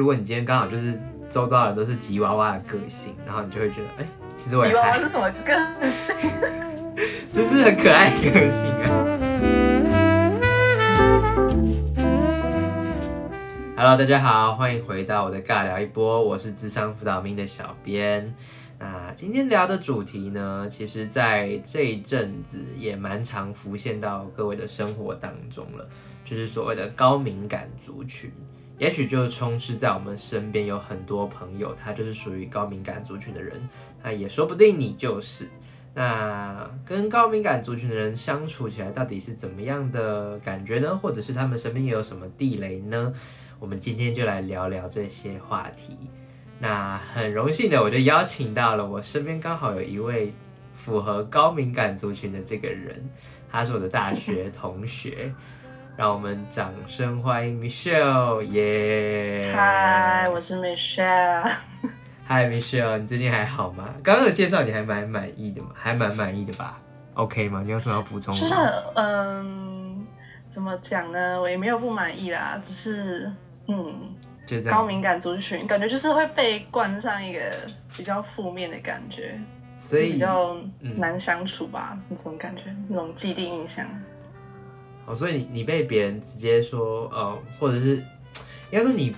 如果你今天刚好就是周遭的人都是吉娃娃的个性，然后你就会觉得，哎、其实我吉娃娃是什么个性？就是很可爱的个性啊。Hello，大家好，欢迎回到我的尬聊一波，我是智商辅导兵的小编。那今天聊的主题呢，其实在这一阵子也蛮常浮现到各位的生活当中了，就是所谓的高敏感族群。也许就充斥在我们身边有很多朋友，他就是属于高敏感族群的人，那也说不定你就是。那跟高敏感族群的人相处起来，到底是怎么样的感觉呢？或者是他们身边有什么地雷呢？我们今天就来聊聊这些话题。那很荣幸的，我就邀请到了我身边刚好有一位符合高敏感族群的这个人，他是我的大学同学。让我们掌声欢迎 Michelle，耶！嗨，我是 Michelle。嗨，Michelle，你最近还好吗？刚刚的介绍你还蛮满意的嘛，还蛮满意的吧？OK 吗？你有什么要补充就是？嗯，怎么讲呢？我也没有不满意啦，只是嗯，就。高敏感族群感觉就是会被冠上一个比较负面的感觉，所以比较嗯难相处吧，那种感觉，那种既定印象。哦，所以你你被别人直接说，呃，或者是应该说你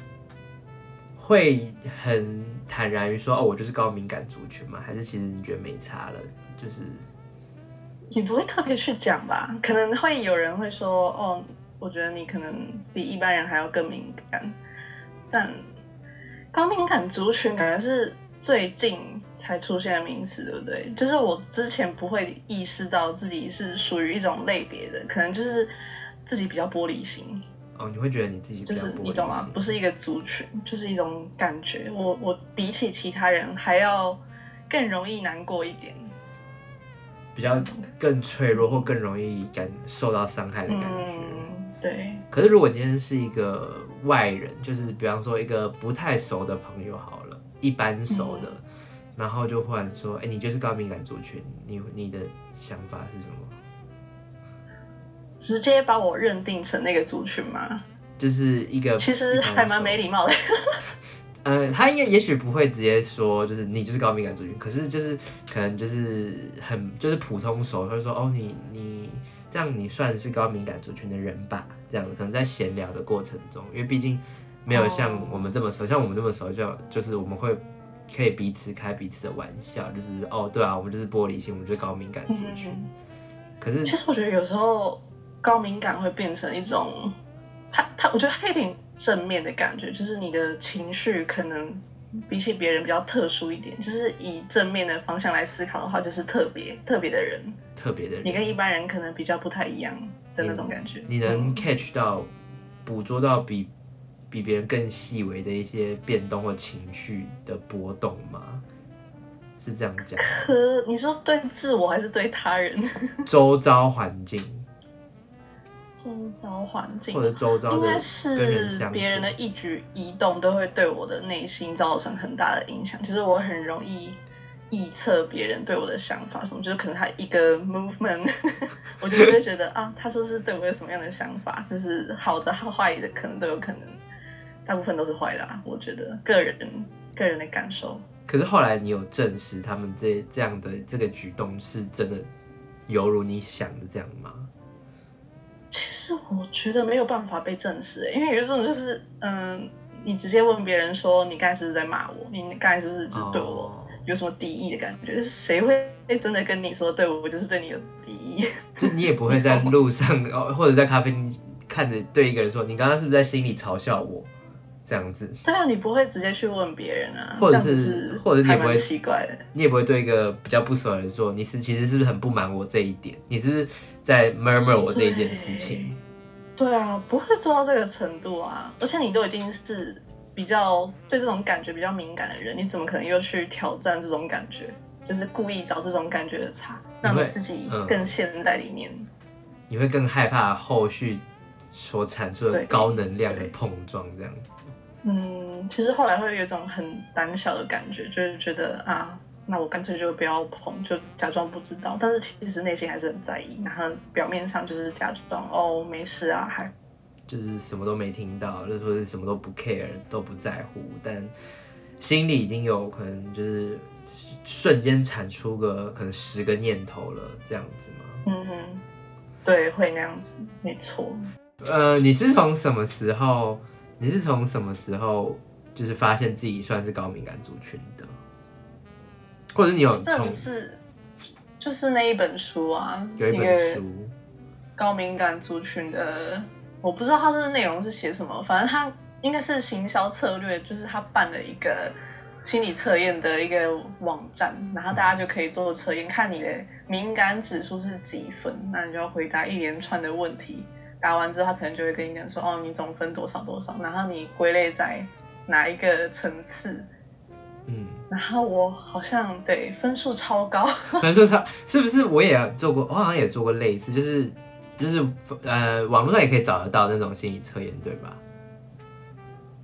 会很坦然于说，哦，我就是高敏感族群吗？还是其实你觉得没差了？就是也不会特别去讲吧，可能会有人会说，哦，我觉得你可能比一般人还要更敏感，但高敏感族群感觉是最近才出现的名词，对不对？就是我之前不会意识到自己是属于一种类别的，可能就是自己比较玻璃心，哦，你会觉得你自己就是你懂吗？不是一个族群，就是一种感觉。我我比起其他人还要更容易难过一点。比较更脆弱或更容易感受到伤害的感觉。嗯，对。可是如果今天是一个外人，就是比方说一个不太熟的朋友好了，一般熟的，嗯然后就忽然说，哎、你就是高敏感族群，你你的想法是什么？直接把我认定成那个族群吗？就是一个其实还蛮没礼貌的。呃，他应该也许不会直接说，就是你就是高敏感族群，可是就是可能就是很就是普通熟，会说哦，你你这样你算是高敏感族群的人吧？这样可能在闲聊的过程中，因为毕竟没有像哦我们这么熟，像我们这么熟就就是我们会可以彼此开彼此的玩笑，就是哦，对啊，我们就是玻璃心，我们就是高敏感族群。嗯可是其实我觉得有时候高敏感会变成一种，他他，我觉得他有点正面的感觉，就是你的情绪可能比起别人比较特殊一点，就是以正面的方向来思考的话，就是特别特别的人，特别的人，你跟一般人可能比较不太一样的那种感觉。你能嗯 catch 到、捕捉到比比别人更细微的一些变动或情绪的波动吗？是这样讲吗，可你说对自我还是对他人？周遭环境周遭环境或者周遭的应该是别人的一举一动都会对我的内心造成很大的影响，就是我很容易臆测别人对我的想法什么，就是可能他一个 movement，我就会觉得啊，他说是对我有什么样的想法，就是好的、坏的，可能都有可能，大部分都是坏的、啊，我觉得个人个人的感受。可是后来你有证实他们这这样的这个举动是真的犹如你想的这样吗？其实我觉得没有办法被证实欸，因为有一种就是，嗯，你直接问别人说你刚才是不是在骂我？你刚才是不是就对我哦有什么敌意的感觉？就是谁会真的跟你说对我就是对你有敌意？就你也不会在路上哦，或者在咖啡厅看着对一个人说，你刚刚是不是在心里嘲笑我？这样子，对啊，你不会直接去问别人啊，或者是是或者你也不会奇怪的。你也不会对一个比较不熟的人说，你是其实是不是很不满我这一点？你是不是在 murmur 我这一件事情？对啊，不会做到这个程度啊！而且你都已经是比较对这种感觉比较敏感的人，你怎么可能又去挑战这种感觉？就是故意找这种感觉的差，让你自己嗯更陷在里面。你会更害怕后续所产出的高能量的碰撞，这样。嗯，其实后来会有一种很胆小的感觉，就是觉得啊，那我干脆就不要碰，就假装不知道。但是其实内心还是很在意，然后表面上就是假装哦没事啊，还就是什么都没听到，或者什么都不 care，都不在乎，但心里已经有可能就是瞬间产出个可能十个念头了，这样子吗？嗯哼，对，会那样子，没错。呃，你是从什么时候？你是从什么时候就是发现自己算是高敏感族群的？或者你有这从是就是那一本书啊，有一本书，高敏感族群的，我不知道它的内容是写什么，反正它应该是行销策略，就是他办了一个心理测验的一个网站，然后大家就可以做测验，看你的敏感指数是几分，那你就要回答一连串的问题，答完之后他可能就会跟你讲说，哦，你总分多少多少，然后你归类在哪一个层次，嗯，然后我好像对分数超高，分数超是不是我也做过？我好像也做过类似，就是就是呃，网络上也可以找得到那种心理测验，对吧？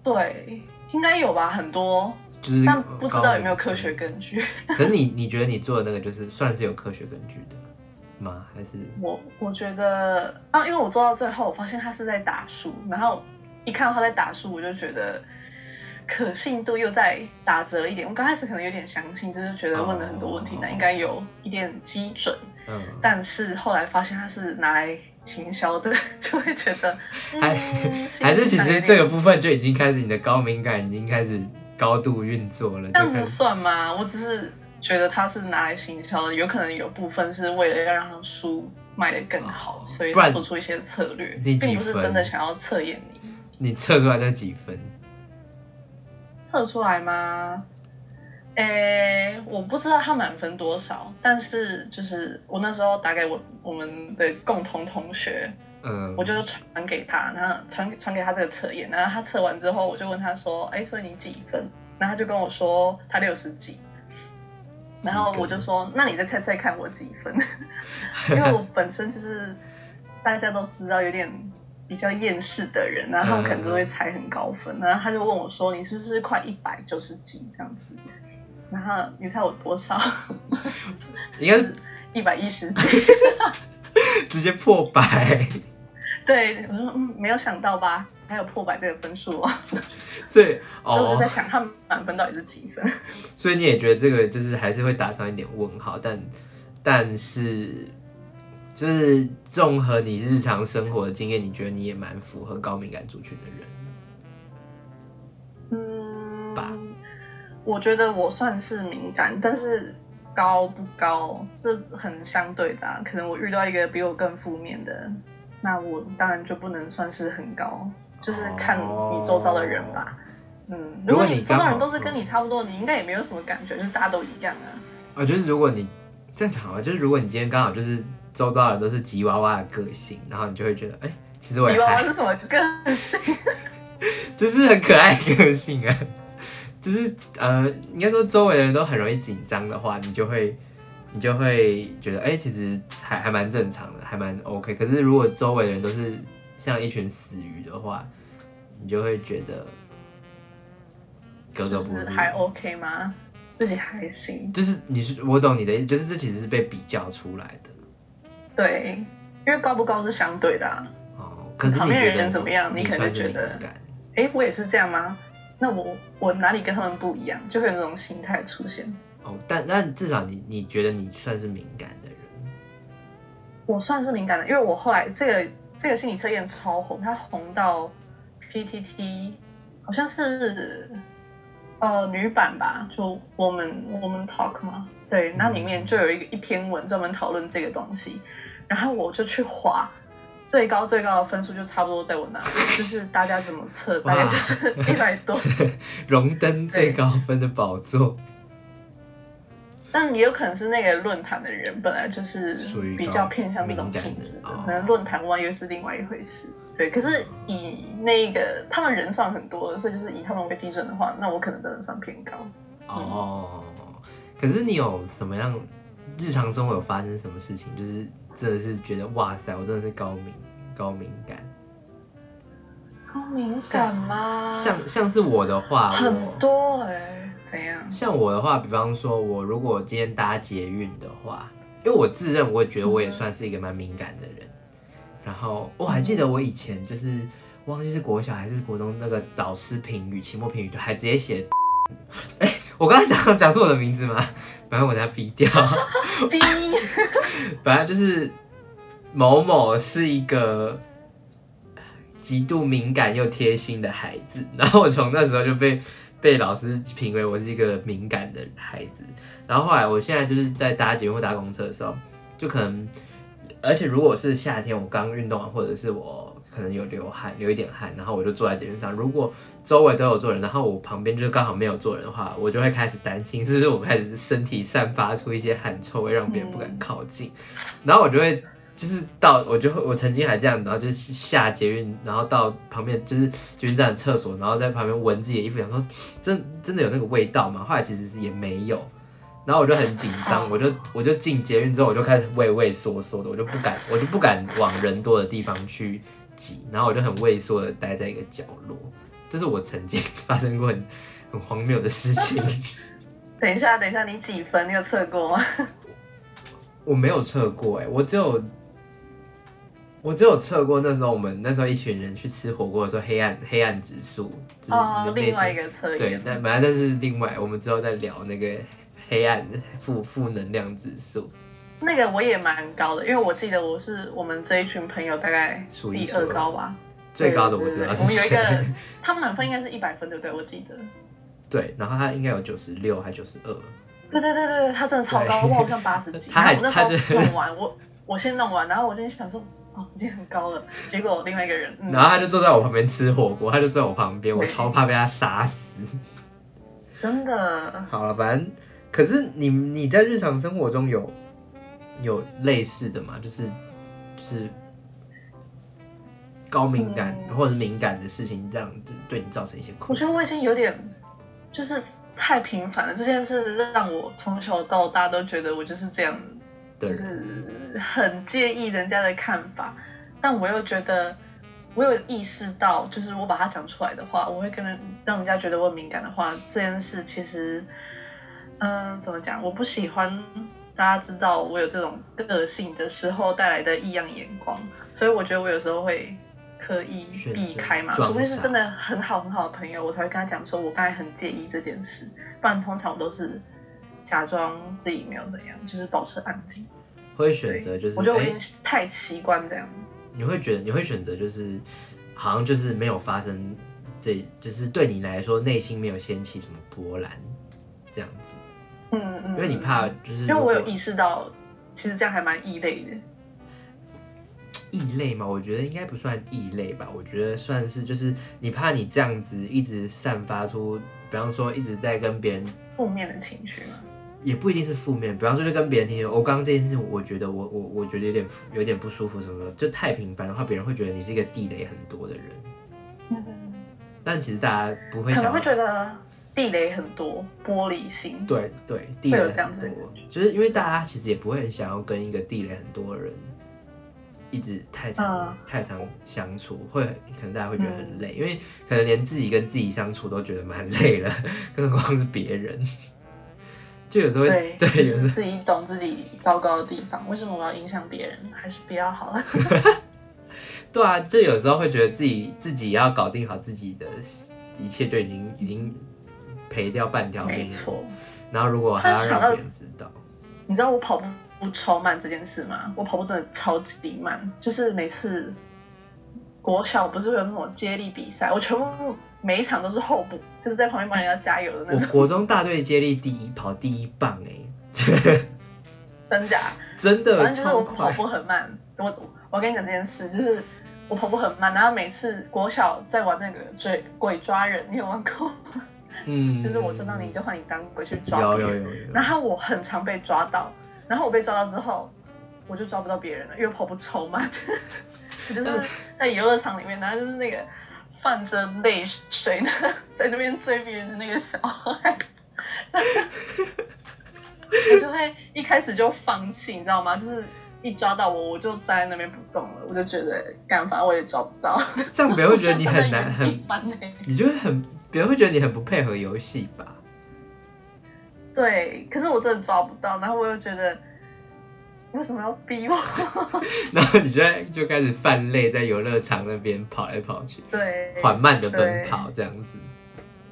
对，应该有吧，很多。就是但不知道有没有科学根据。可是你你觉得你做的那个就是算是有科学根据的吗？还是我我觉得啊，因为我做到最后，我发现他是在打书，然后一看到他在打书，我就觉得可信度又在打折一点。我刚开始可能有点相信，就是觉得问了很多问题，哦那应该有一点基准，嗯？但是后来发现他是拿来行销的，就会觉得，还嗯、还是其实这个个部分就已经开始你的高敏感已经开始高度运作了，这样子算吗？我只是觉得他是拿来行销的，有可能有部分是为了要让书卖得更好，哦所以做出一些策略，你并不是真的想要测验你。你测出来那几分？测出来吗？诶、我不知道他满分多少，但是就是我那时候打给我我们的共同同学，嗯，我就传给他，然后传传给他这个测验，然后他测完之后，我就问他说：“哎、所以你几分？”然后他就跟我说他六十几，然后我就说：“那你再猜猜看我几分？” 因为我本身就是大家都知道有点比较厌世的人，然后他们可能都会猜很高分，然后他就问我说：“你是不是快一百九十几这样子？”然后你猜我多少？应该是 一百一十几。直接破百，对，我说嗯，没有想到吧？还有破百这个分数哦。所以哦 所以我就在，想，他们满分到底是几分？所以你也觉得这个就是还是会打上一点问号，但但是就是综合你日常生活的经验，你觉得你也蛮符合高敏感族群的人。嗯吧，我觉得我算是敏感，但是高不高，这很相对的、啊。可能我遇到一个比我更负面的，那我当然就不能算是很高，就是看你周遭的人吧。嗯，如果你周遭人都是跟你差不多，你应该也没有什么感觉，就是大家都一样啊。我觉得如果你这样讲好了，就是如果你今天刚好就是周遭的人都是吉娃娃的个性，然后你就会觉得，哎、其实我吉娃娃是什么个性？就是很可爱个性啊，就是呃，应该说周围的人都很容易紧张的话，你就会你就会觉得，哎、其实还还蛮正常的，还蛮 OK。可是如果周围的人都是像一群死鱼的话，你就会觉得格格就不入。是还 OK 吗？自己还行。就是你是我懂你的意思，就是这其实是被比较出来的对，因为高不高是相对的、啊。哦。可是旁边人怎么样你可能觉得哎，我也是这样吗？那我我哪里跟他们不一样？就会有这种心态出现。哦，但但至少你你觉得你算是敏感的人，我算是敏感的，因为我后来这个这个心理测验超红，它红到 PTT 好像是呃女版吧，就我们我们 Talk 嘛，对，那里面就有一个一篇文专门讨论这个东西，然后我就去划。最高最高的分数就差不多在我那里，就是大家怎么测，大概就是 一百多。荣登最高分的宝座。但也有可能是那个论坛的人本来就是属于比较偏向这种性质的哦，可能论坛外又是另外一回事。对，可是以那个他们人算很多，所以就是以他们为基准的话，那我可能真的算偏高。哦，可是你有什么样日常生活有发生什么事情，就是真的是觉得哇塞，我真的是高敏高敏感。高敏感吗？像像是我的话，很多哎、怎样？像我的话，比方说，我如果今天搭捷运的话，因为我自认我也觉得我也算是一个蛮敏感的人。然后我还记得我以前就是忘记是国小还是国中那个导师评语，期末评语就还直接写，哎、我刚才讲讲错我的名字吗？反正我等下逼掉，逼，反正就是某某是一个极度敏感又贴心的孩子，然后我从那时候就被被老师评为我是一个敏感的孩子，然后后来我现在就是在搭捷运或搭公车的时候，就可能，而且如果是夏天我刚运动完，或者是我可能有流汗，流一点汗，然后我就坐在捷运上，如果周围都有坐人，然后我旁边就是刚好没有坐人的话，我就会开始担心，是不是我开始身体散发出一些汗臭味，让别人不敢靠近，然后我就会。就是到我就会我曾经还这样，然后就是下捷运，然后到旁边就是捷运站的厕所，然后在旁边闻自己的衣服，想说真真的有那个味道吗？后来其实是也没有，然后我就很紧张，我就我就进捷运之后，我就开始畏畏缩缩的，我就不敢我就不敢往人多的地方去挤，然后我就很畏缩的待在一个角落，这是我曾经发生过很很荒谬的事情。等一下，等一下，你几分？你有测过吗？我没有测过哎、我只有我只有测过那时候我们那时候一群人去吃火锅的时候，黑暗黑暗指数，就是哦另外一个测对验，，但本来那是另外，我们之后再聊那个黑暗 负负能量指数。那个我也蛮高的，因为我记得我是我们这一群朋友大概第数一数二二高吧。最高的我对对知道我们有一个谁，，他满分应该是一百分，对不对？我记得。对，然后他应该有九十六还九十二，对对对对，他真的超高，对我好像八十几。他还那时候弄完，我我先弄完，然后我今天想说，哦，已经很高了。结果另外一个人，嗯，然后他就坐在我旁边吃火锅，他就坐在我旁边，我超怕被他杀死。真的，好了，反正可是你你在日常生活中有有类似的吗？就是就是高敏感、嗯或者敏感的事情，这样子对你造成一些困扰。我觉得我已经有点就是太频繁了。这件事让我从小到大都觉得我就是这样，对就，是很介意人家的看法，但我又觉得。我有意识到，就是我把它讲出来的话，我会跟人让人家觉得我敏感的话，这件事其实，嗯、怎么讲？我不喜欢大家知道我有这种个性的时候带来的异样眼光，所以我觉得我有时候会刻意避开嘛，除非是真的很好很好的朋友，我才会跟他讲说我刚才很介意这件事，不然通常我都是假装自己没有怎样，就是保持安静。会选择就是哎我觉得我已经太习惯这样。你会觉得你会选择就是好像就是没有发生这，就是对你来说内心没有掀起什么波澜这样子，嗯嗯，因为你怕就是因为我有意识到，其实这样还蛮异类的。异类嘛，我觉得应该不算异类吧，我觉得算是就是你怕你这样子一直散发出，比方说一直在跟别人，负面的情绪嘛。也不一定是负面，比方说就跟别人提醒，我刚刚这件事情，我觉得我我我觉得有点有点不舒服什么的，就太频繁的话，别人会觉得你是一个地雷很多的人，嗯，但其实大家不会可能会觉得地雷很多，玻璃心。对对，地会雷很多，就是因为大家其实也不会很想要跟一个地雷很多的人一直太长、嗯太长相处，会可能大家会觉得很累，因为可能连自己跟自己相处都觉得蛮累了，更何况是别人。就有时候会对，自己懂自己糟糕的地方，为什么我要影响别人？还是不要好了。对啊，就有时候会觉得自己自己要搞定好自己的一切，就已经已经赔掉半条命了。没错，然后如果还要让别人知道，你知道我跑步不超慢这件事吗？我跑步真的超级慢，就是每次国小不是会有那种接力比赛，我全部每一场都是候补，就是在旁边帮人家加油的那我种。国中大队接力第一，跑第一棒哎、真假？真的反正就是我跑。步很慢。我我跟你讲这件事，就是我跑步很慢，然后每次国小在玩那个追鬼抓人，你有玩过吗？嗯，就是我抓到你就换你当鬼去抓有。有有有，然后我很常被抓到，然后我被抓到之后，我就抓不到别人了，因为跑步超慢。我就是在游乐场里面，然后就是那个泛着泪水呢，在那边追别人的那个小孩，我就会一开始就放弃，你知道吗？就是一抓到我，我就站在那边不动了，我就觉得干反正我也抓不到，这样别人会觉得你很难，很。你就会很，别人会觉得你很不配合游戏吧？对，可是我真的抓不到，然后我又觉得为什么要逼我？然后你就在就开始泛泪，在游乐场那边跑来跑去，对，缓慢的奔跑这样子。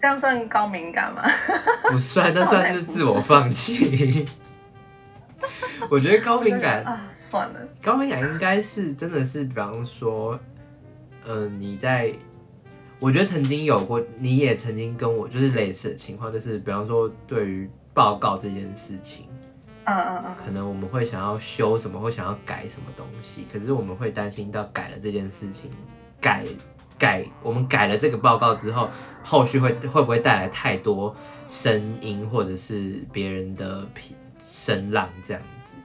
这样算高敏感吗？不算，那算是自我放弃。我觉得高敏感啊，算了，高敏感应该是真的是，比方说，嗯，你在，我觉得曾经有过，你也曾经跟我就是类似的情况，就是比方说对于报告这件事情，嗯嗯嗯，可能我们会想要修什么，或想要改什么东西，可是我们会担心到改了这件事情，改改，我们改了这个报告之后，后续会会不会带来太多声音，或者是别人的评声浪这样子，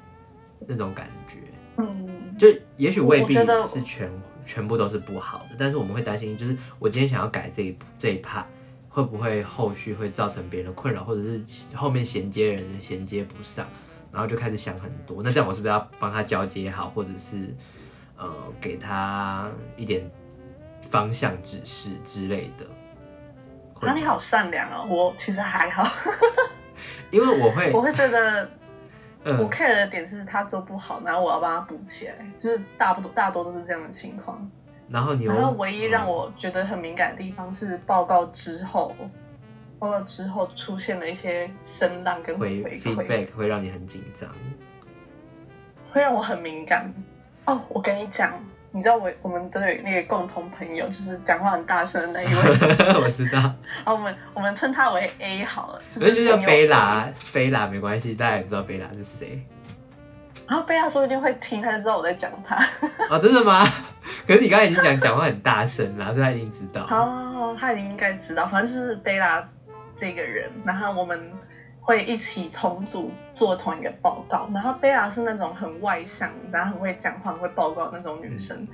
那种感觉，嗯，就也许未必是全全部都是不好的，但是我们会担心，就是我今天想要改这一这一 part，会不会后续会造成别人的困扰，或者是后面衔接人衔接不上，然后就开始想很多。那这样我是不是要帮他交接好，或者是呃给他一点方向指示之类的？啊，你好善良哦，我其实还好，因为我会 我会觉得 我嗯 care 的点是他做不好，然后我要帮他补起来，就是大不多大多都是这样的情况。然后你又然后唯一让嗯我觉得很敏感的地方是报告之后，报告之后出现的一些声浪跟回，feedback 会让你很紧张。会让我很敏感。哦，我跟你讲，你知道我我们都有那个共同朋友，就是讲话很大声的那一位，我知道，啊，我们我们称他为 A 好了，就所以就叫贝拉，贝拉没关系，大家也不知道贝拉是谁。然后贝拉说一定会听，他就知道我在讲他。哦，真的吗？可是你刚才已经讲讲话很大声啦，所以他已经知道。哦，他已经应该知道，反正就是贝拉这个人，然后我们会一起同组做同一个报告。然后贝拉是那种很外向，然后很会讲话、很会报告那种女生。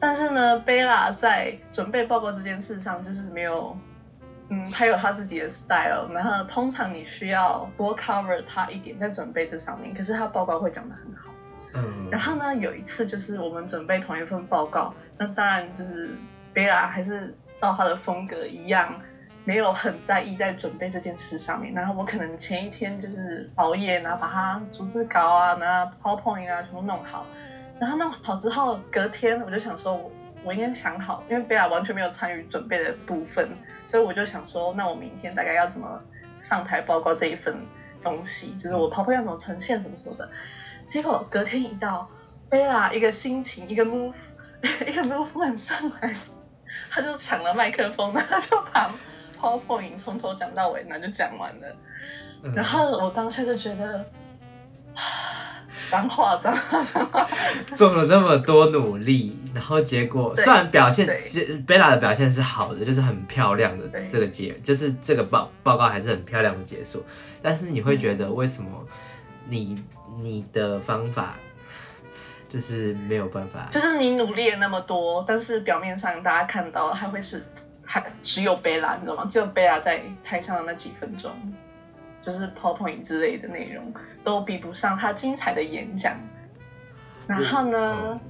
但是呢，贝拉在准备报告这件事上就是没有，嗯，她有她自己的 style。然后通常你需要多 cover 她一点在准备这上面，可是她报告会讲得很好。嗯，然后呢，有一次就是我们准备同一份报告，那当然就是贝拉还是照她的风格一样，没有很在意在准备这件事上面。然后我可能前一天就是熬夜，然后把它逐字稿啊，然后 PowerPoint 啊全部弄好。然后弄好之后，隔天我就想说我，我应该想好，因为贝拉完全没有参与准备的部分，所以我就想说，那我明天大概要怎么上台报告这一份东西，就是我 PowerPoint 要怎么呈现什么什么的。结果隔天一到，贝拉一个心情，一个 move，一个 Move 感上来，他就抢了麦克风，然后就把 PowerPoint 从头讲到尾，那就讲完了。嗯。然后我当下就觉得，脏话，脏话，脏话。做了这么多努力，然后结果虽然表现贝拉的表现是好的，就是很漂亮的这个结，就是这个报报告还是很漂亮的结束，但是你会觉得为什么你你的方法就是没有办法，就是你努力了那么多，但是表面上大家看到还会是还只有贝拉，你知道吗？只有贝拉在台上的那几分钟，就是 PowerPoint 之类的内容都比不上他精彩的演讲。然后呢，嗯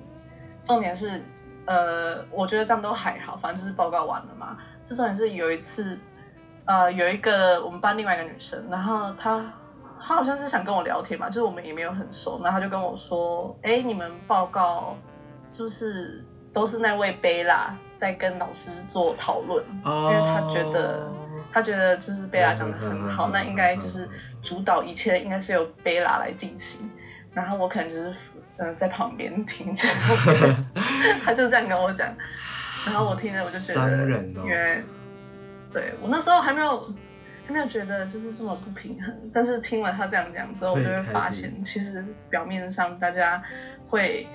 重点是，呃，我觉得这样都还好，反正就是报告完了嘛。这重点是有一次，呃，有一个我们班另外一个女生，然后她她好像是想跟我聊天嘛，就是我们也没有很熟，然后她就跟我说，哎，你们报告是不是都是那位贝拉在跟老师做讨论？哦，因为他觉得他觉得就是贝拉讲的很好，嗯那应该就是主导一切，应该是由贝拉来进行。然后我可能就是嗯、呃在旁边听着，他就这样跟我讲，然后我听着我就觉得，因为对我那时候还没有还没有觉得就是这么不平衡，但是听完他这样讲之后，我就会发现，其实表面上大家会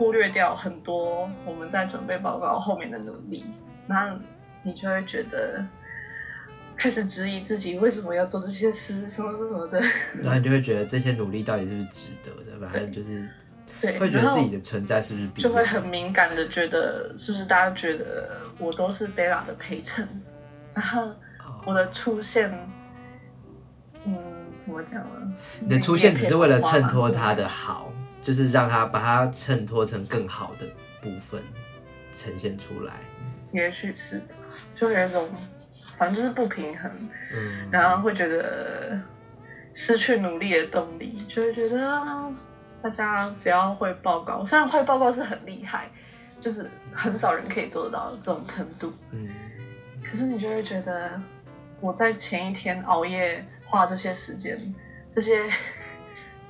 忽略掉很多我们在准备报告后面的努力，然后你就会觉得。开始质疑自己为什么要做这些事，什么什么的。然后你就会觉得这些努力到底是不是值得的，反正就是对，会觉得自己的存在是不是就会很敏感的觉得，是不是大家觉得我都是贝拉的陪衬，然后哦我的出现，嗯，怎么讲呢？你的出现只是为了衬托他。的好，就是让他把它衬托成更好的部分呈现出来。也许是，就有一种，反正就是不平衡，嗯，然后会觉得失去努力的动力，就会觉得啊，大家只要会报告，虽然会报告是很厉害，就是很少人可以做得到这种程度。嗯，可是你就会觉得，我在前一天熬夜花这些时间，这些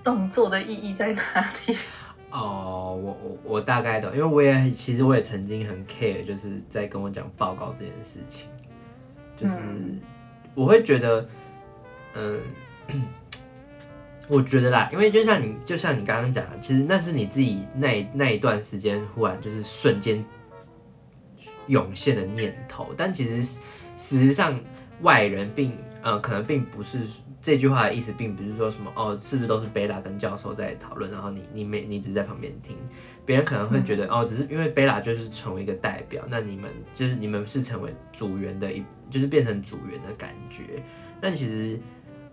动作的意义在哪里？哦，我我我大概懂，因为我也其实我也曾经很 care，就是在跟我讲报告这件事情，就是我会觉得，嗯，我觉得啦，因为就像你就像你刚刚讲的，其实那是你自己那那一段时间忽然就是瞬间涌现的念头，但其实事实上外人并呃可能并不是。这句话的意思并不是说什么哦，是不是都是贝拉跟教授在讨论，然后你你没你只是在旁边听，别人可能会觉得哦，只是因为贝拉就是成为一个代表，那你们就是你们是成为组员的一，就是变成组员的感觉。但其实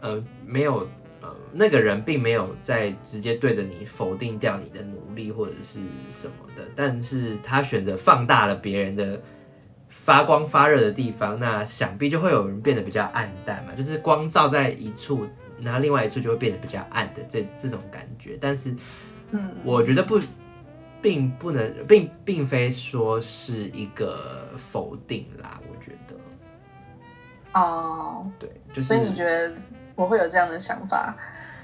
呃没有呃那个人并没有在直接对着你否定掉你的努力或者是什么的，但是他选择放大了别人的。发光发热的地方，那想必就会有人变得比较暗淡嘛，就是光照在一处，然后另外一处就会变得比较暗的这这种感觉。但是，嗯，我觉得不，并不能，并并非说是一个否定啦。我觉得，哦，对，所以你觉得我会有这样的想法，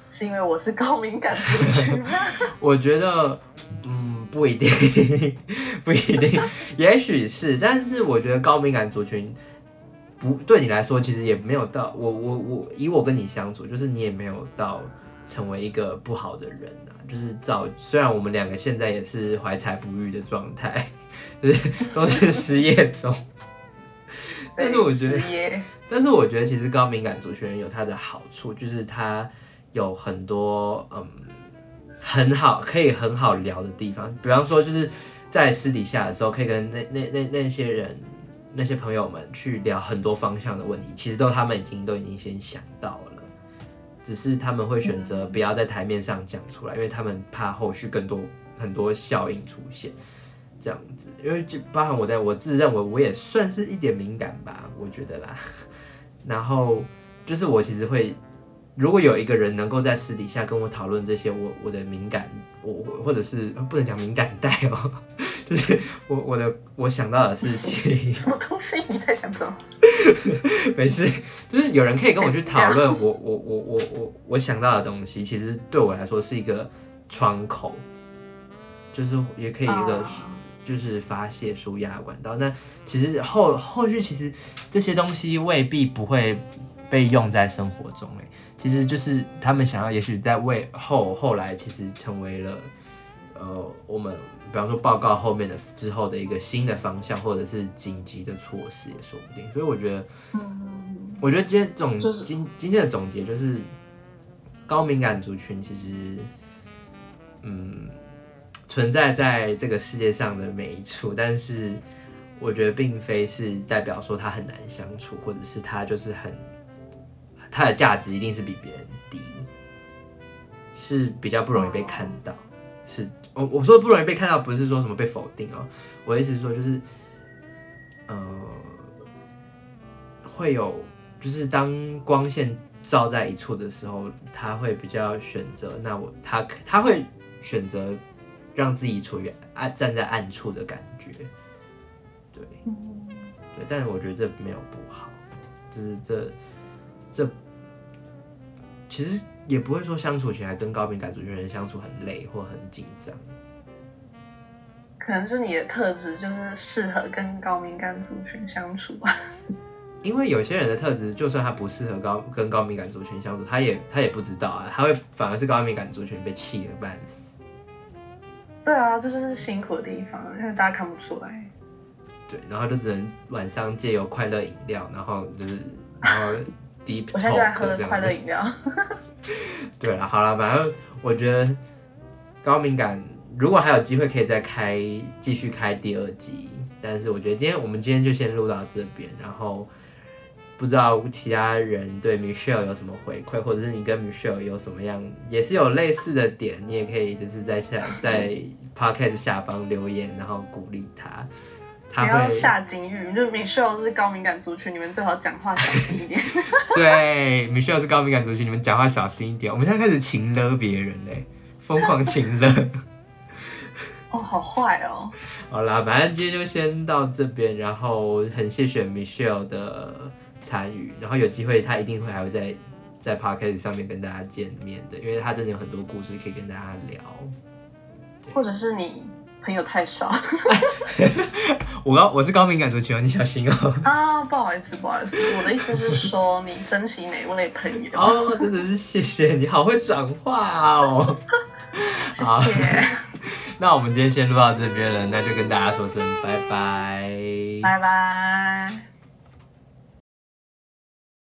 是因为我是高敏感族群吗？我觉得，嗯。不一定，不一定，也许是，但是我觉得高敏感族群不对你来说，其实也没有到我我我以我跟你相处，就是你也没有到成为一个不好的人啊。就是早虽然我们两个现在也是怀才不遇的状态，就是都是失业中，但是我觉得，但是我觉得其实高敏感族群有它的好处，就是它有很多嗯。很好，可以很好聊的地方，比方说就是在私底下的时候，可以跟那那那那些人、那些朋友们去聊很多方向的问题，其实都他们已经都已经先想到了，只是他们会选择不要在台面上讲出来，因为他们怕后续更多很多效应出现，这样子，因为就包含我在我自认为我也算是一点敏感吧，我觉得啦，然后就是我其实会。如果有一个人能够在私底下跟我讨论这些，我我的敏感，我或者是不能讲敏感带哦，就是我我的我想到的事情。什么东西？你在讲什么？没事，就是有人可以跟我去讨论 我我我我我我想到的东西，其实对我来说是一个窗口，就是也可以一个就是发泄舒压管道。那其实后后续其实这些东西未必不会被用在生活中诶。其实就是他们想要，也许在为后后来，其实成为了，呃，我们比方说报告后面的之后的一个新的方向，或者是紧急的措施也说不定。所以我觉得，我觉得今天总今今天的总结就是，高敏感族群其实，嗯，存在在这个世界上的每一处，但是我觉得并非是代表说他很难相处，或者是他就是很。它的价值一定是比别人低，是比较不容易被看到。是我我说不容易被看到，不是说什么被否定哦。我的意思是说，就是，呃，会有，就是当光线照在一处的时候，他会比较选择，那我他他会选择让自己处于暗站在暗处的感觉。对，对，但是我觉得这没有不好，就是这这。其实也不会说相处起来跟高敏感族群人相处很累或很紧张，可能是你的特质就是适合跟高敏感族群相处吧。因为有些人的特质，就算他不适合高跟高敏感族群相处，他也他也不知道啊，他会反而是高敏感族群被气得半死。对啊，这就是辛苦的地方，因为大家看不出来。对，然后就只能晚上借由快乐饮料，然后就是然后。我现在在喝快乐饮料。对了，好了，反正我觉得高敏感，如果还有机会可以再开，继续开第二集。但是我觉得今天我们今天就先录到这边，然后不知道其他人对 Michelle 有什么回馈，或者是你跟 Michelle 有什么样也是有类似的点，你也可以就是在下在 Podcast 下方留言，然后鼓励他。不要下警语，就 Michelle 是高敏感族群，你们最好讲话小心一点。对，Michelle 是高敏感族群，你们讲话小心一点。我们现在开始情勒别人嘞，疯狂情勒。哦，好坏哦。好啦，反正今天就先到这边，然后很谢谢 Michelle 的参与，然后有机会他一定会还会在在 Podcast 上面跟大家见面的，因为他真的有很多故事可以跟大家聊。或者是你朋友太少 我高我是高敏感族群哦，你小心哦。啊，不好意思，不好意思，我的意思是说你珍惜每位朋友。哦，真的是谢谢你，好会转化哦。谢谢，那我们今天先录到这边了，那就跟大家说声拜拜，拜拜。